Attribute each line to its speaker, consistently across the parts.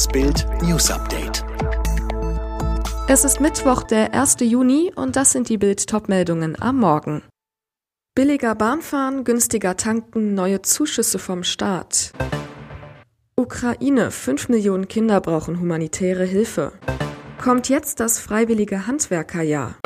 Speaker 1: Das Bild News Update.
Speaker 2: Es ist Mittwoch, der 1. Juni und das sind die Bild Topmeldungen am Morgen. Billiger Bahnfahren, günstiger tanken, neue Zuschüsse vom Staat. Ukraine, 5 Millionen Kinder brauchen humanitäre Hilfe. Kommt jetzt das freiwillige Handwerkerjahr.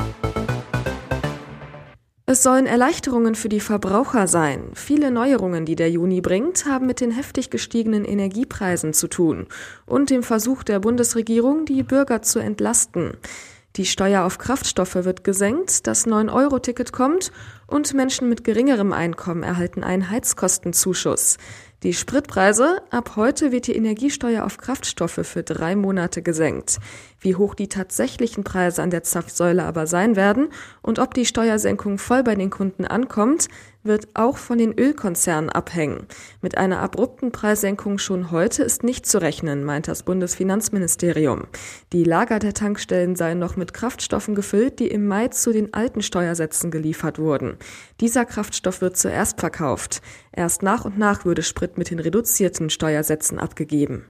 Speaker 2: Es sollen Erleichterungen für die Verbraucher sein. Viele Neuerungen, die der Juni bringt, haben mit den heftig gestiegenen Energiepreisen zu tun und dem Versuch der Bundesregierung, die Bürger zu entlasten. Die Steuer auf Kraftstoffe wird gesenkt, das 9-Euro-Ticket kommt und Menschen mit geringerem Einkommen erhalten einen Heizkostenzuschuss. Die Spritpreise, ab heute wird die Energiesteuer auf Kraftstoffe für drei Monate gesenkt. Wie hoch die tatsächlichen Preise an der Zapfsäule aber sein werden und ob die Steuersenkung voll bei den Kunden ankommt, wird auch von den Ölkonzernen abhängen. Mit einer abrupten Preissenkung schon heute ist nicht zu rechnen, meint das Bundesfinanzministerium. Die Lager der Tankstellen seien noch mit Kraftstoffen gefüllt, die im Mai zu den alten Steuersätzen geliefert wurden. Dieser Kraftstoff wird zuerst verkauft. Erst nach und nach würde Sprit mit den reduzierten Steuersätzen abgegeben.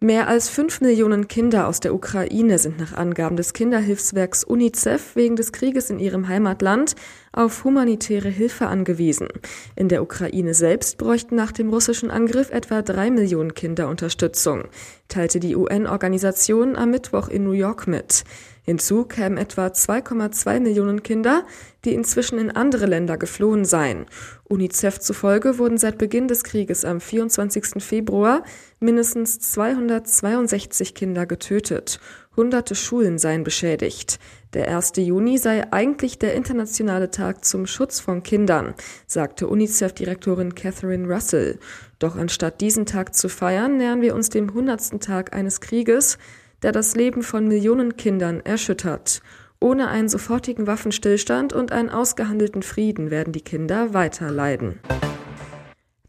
Speaker 2: Mehr als fünf Millionen Kinder aus der Ukraine sind nach Angaben des Kinderhilfswerks UNICEF wegen des Krieges in ihrem Heimatland auf humanitäre Hilfe angewiesen. In der Ukraine selbst bräuchten nach dem russischen Angriff etwa drei Millionen Kinder Unterstützung, teilte die UN-Organisation am Mittwoch in New York mit. Hinzu kämen etwa 2,2 Millionen Kinder, die inzwischen in andere Länder geflohen seien. UNICEF zufolge wurden seit Beginn des Krieges am 24. Februar mindestens 262 Kinder getötet. Hunderte Schulen seien beschädigt. Der 1. Juni sei eigentlich der internationale Tag zum Schutz von Kindern, sagte UNICEF-Direktorin Catherine Russell. Doch anstatt diesen Tag zu feiern, nähern wir uns dem 100. Tag eines Krieges, der das Leben von Millionen Kindern erschüttert. Ohne einen sofortigen Waffenstillstand und einen ausgehandelten Frieden werden die Kinder weiter leiden.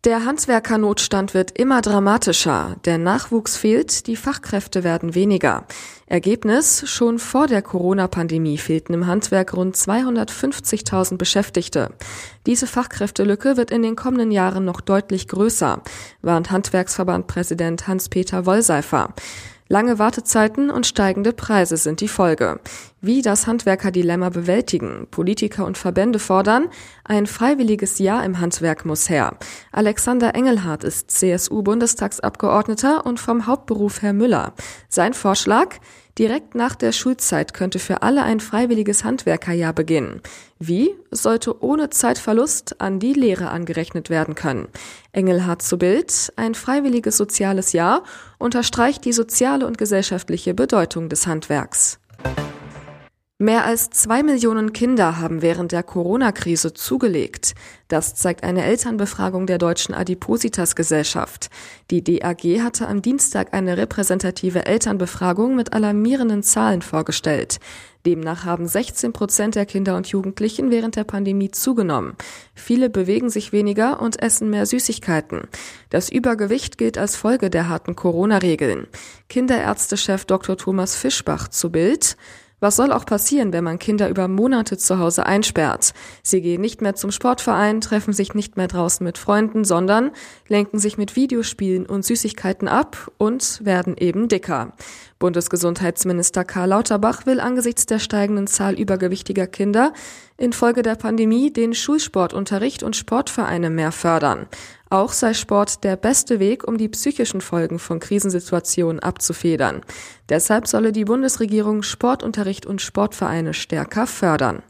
Speaker 2: Der Handwerkernotstand wird immer dramatischer. Der Nachwuchs fehlt, die Fachkräfte werden weniger. Ergebnis, schon vor der Corona-Pandemie fehlten im Handwerk rund 250.000 Beschäftigte. Diese Fachkräftelücke wird in den kommenden Jahren noch deutlich größer, warnt Handwerksverbandpräsident Hans-Peter Wollseifer. Lange Wartezeiten und steigende Preise sind die Folge. Wie das Handwerkerdilemma bewältigen, Politiker und Verbände fordern, ein freiwilliges Jahr im Handwerk muss her. Alexander Engelhardt ist CSU-Bundestagsabgeordneter und vom Hauptberuf Herr Müller. Sein Vorschlag, Direkt nach der Schulzeit könnte für alle ein freiwilliges Handwerkerjahr beginnen. Wie? Sollte ohne Zeitverlust an die Lehre angerechnet werden können. Engelhardt zu Bild, ein freiwilliges soziales Jahr unterstreicht die soziale und gesellschaftliche Bedeutung des Handwerks. Mehr als zwei Millionen Kinder haben während der Corona-Krise zugelegt. Das zeigt eine Elternbefragung der Deutschen Adipositas Gesellschaft. Die DAG hatte am Dienstag eine repräsentative Elternbefragung mit alarmierenden Zahlen vorgestellt. Demnach haben 16 Prozent der Kinder und Jugendlichen während der Pandemie zugenommen. Viele bewegen sich weniger und essen mehr Süßigkeiten. Das Übergewicht gilt als Folge der harten Corona-Regeln. Kinderärztechef Dr. Thomas Fischbach zu Bild was soll auch passieren, wenn man Kinder über Monate zu Hause einsperrt? Sie gehen nicht mehr zum Sportverein, treffen sich nicht mehr draußen mit Freunden, sondern lenken sich mit Videospielen und Süßigkeiten ab und werden eben dicker. Bundesgesundheitsminister Karl Lauterbach will angesichts der steigenden Zahl übergewichtiger Kinder infolge der Pandemie den Schulsportunterricht und Sportvereine mehr fördern. Auch sei Sport der beste Weg, um die psychischen Folgen von Krisensituationen abzufedern. Deshalb solle die Bundesregierung Sportunterricht und Sportvereine stärker fördern.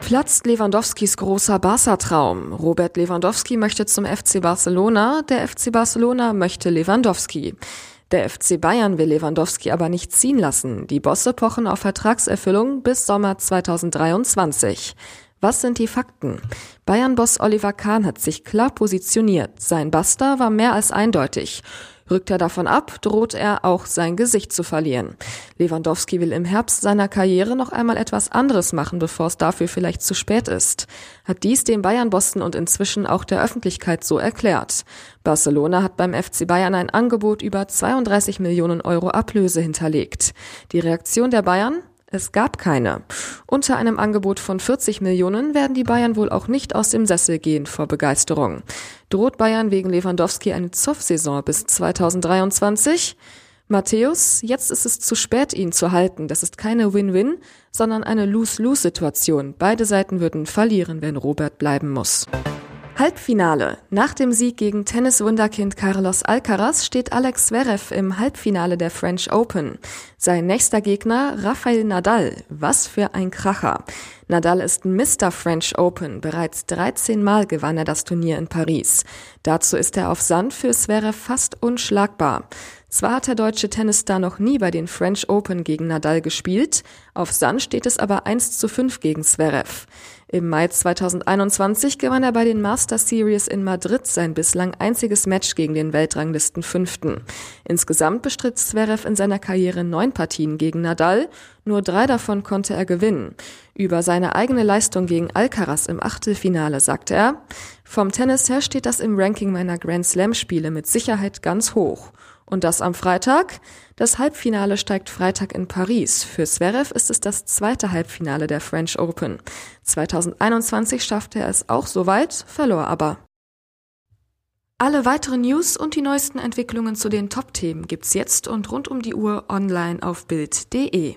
Speaker 2: Platzt Lewandowskis großer Barca-Traum. Robert Lewandowski möchte zum FC Barcelona, der FC Barcelona möchte Lewandowski. Der FC Bayern will Lewandowski aber nicht ziehen lassen. Die Bosse pochen auf Vertragserfüllung bis Sommer 2023. Was sind die Fakten? Bayern-Boss Oliver Kahn hat sich klar positioniert. Sein Buster war mehr als eindeutig. Rückt er davon ab, droht er auch sein Gesicht zu verlieren. Lewandowski will im Herbst seiner Karriere noch einmal etwas anderes machen, bevor es dafür vielleicht zu spät ist. Hat dies dem Bayern-Bossen und inzwischen auch der Öffentlichkeit so erklärt. Barcelona hat beim FC Bayern ein Angebot über 32 Millionen Euro Ablöse hinterlegt. Die Reaktion der Bayern? Es gab keine. Unter einem Angebot von 40 Millionen werden die Bayern wohl auch nicht aus dem Sessel gehen vor Begeisterung. Droht Bayern wegen Lewandowski eine Zoff-Saison bis 2023? Matthäus, jetzt ist es zu spät, ihn zu halten. Das ist keine Win-Win, sondern eine Lose-Lose-Situation. Beide Seiten würden verlieren, wenn Robert bleiben muss. Halbfinale. Nach dem Sieg gegen Tennis-Wunderkind Carlos Alcaraz steht Alex Zverev im Halbfinale der French Open. Sein nächster Gegner Rafael Nadal. Was für ein Kracher. Nadal ist Mr. French Open. Bereits 13 Mal gewann er das Turnier in Paris. Dazu ist er auf Sand für Zverev fast unschlagbar. Zwar hat der deutsche Tennisstar noch nie bei den French Open gegen Nadal gespielt, auf Sand steht es aber 1 zu 5 gegen Zverev. Im Mai 2021 gewann er bei den Master Series in Madrid sein bislang einziges Match gegen den Weltranglisten Fünften. Insgesamt bestritt Zverev in seiner Karriere neun Partien gegen Nadal, nur drei davon konnte er gewinnen. Über seine eigene Leistung gegen Alcaraz im Achtelfinale sagte er, vom Tennis her steht das im Ranking meiner Grand Slam Spiele mit Sicherheit ganz hoch. Und das am Freitag? Das Halbfinale steigt Freitag in Paris. Für Zverev ist es das zweite Halbfinale der French Open. 2021 schaffte er es auch soweit, verlor aber. Alle weiteren News und die neuesten Entwicklungen zu den Top-Themen gibt's jetzt und rund um die Uhr online auf Bild.de.